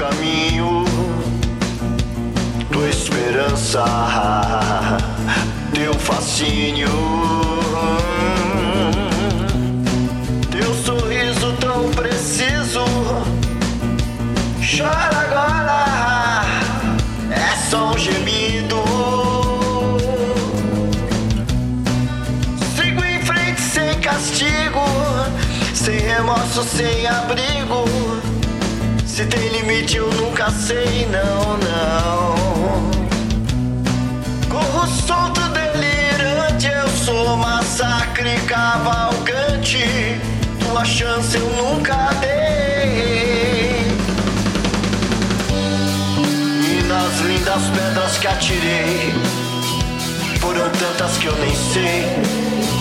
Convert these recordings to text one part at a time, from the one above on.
caminho, tua esperança, teu fascínio, teu sorriso tão preciso. Chora agora, é só um gemido. Sigo em frente sem castigo, sem remorso, sem abrigo se tem limite eu nunca sei, não, não. Corro solto, delirante, eu sou massacre cavalgante. Tua chance eu nunca dei. E nas lindas pedras que atirei, foram tantas que eu nem sei.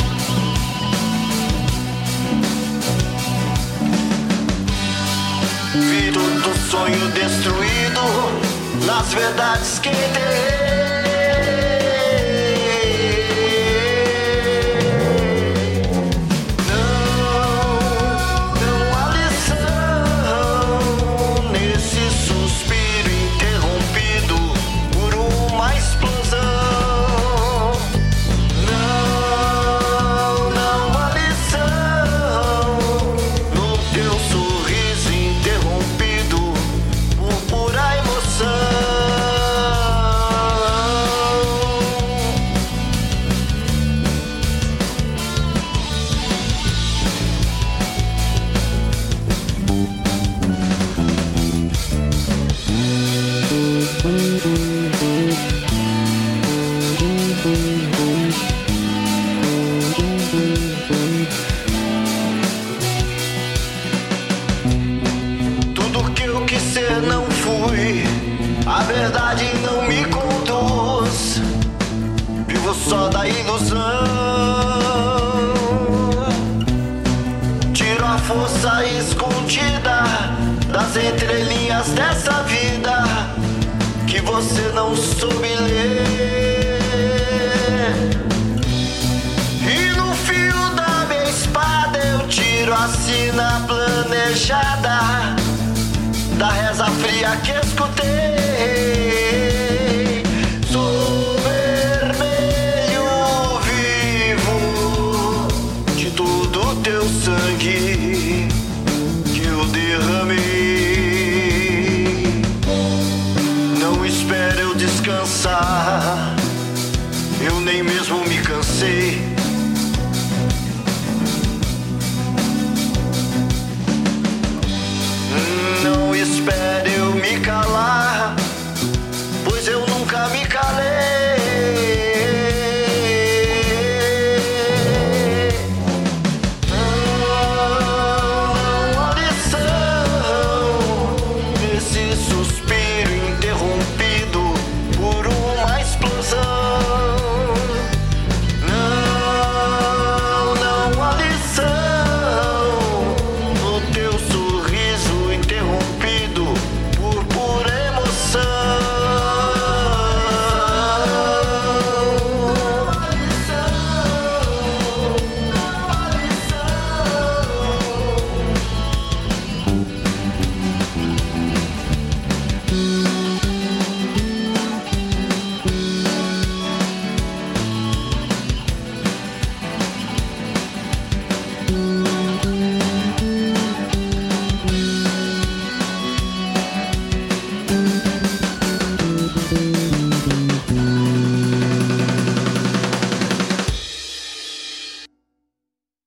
Vi todo sonho destruído nas verdades que enterrei. Força escondida das entrelinhas dessa vida que você não soube ler. E no fio da minha espada eu tiro a sina planejada da reza fria que escutei.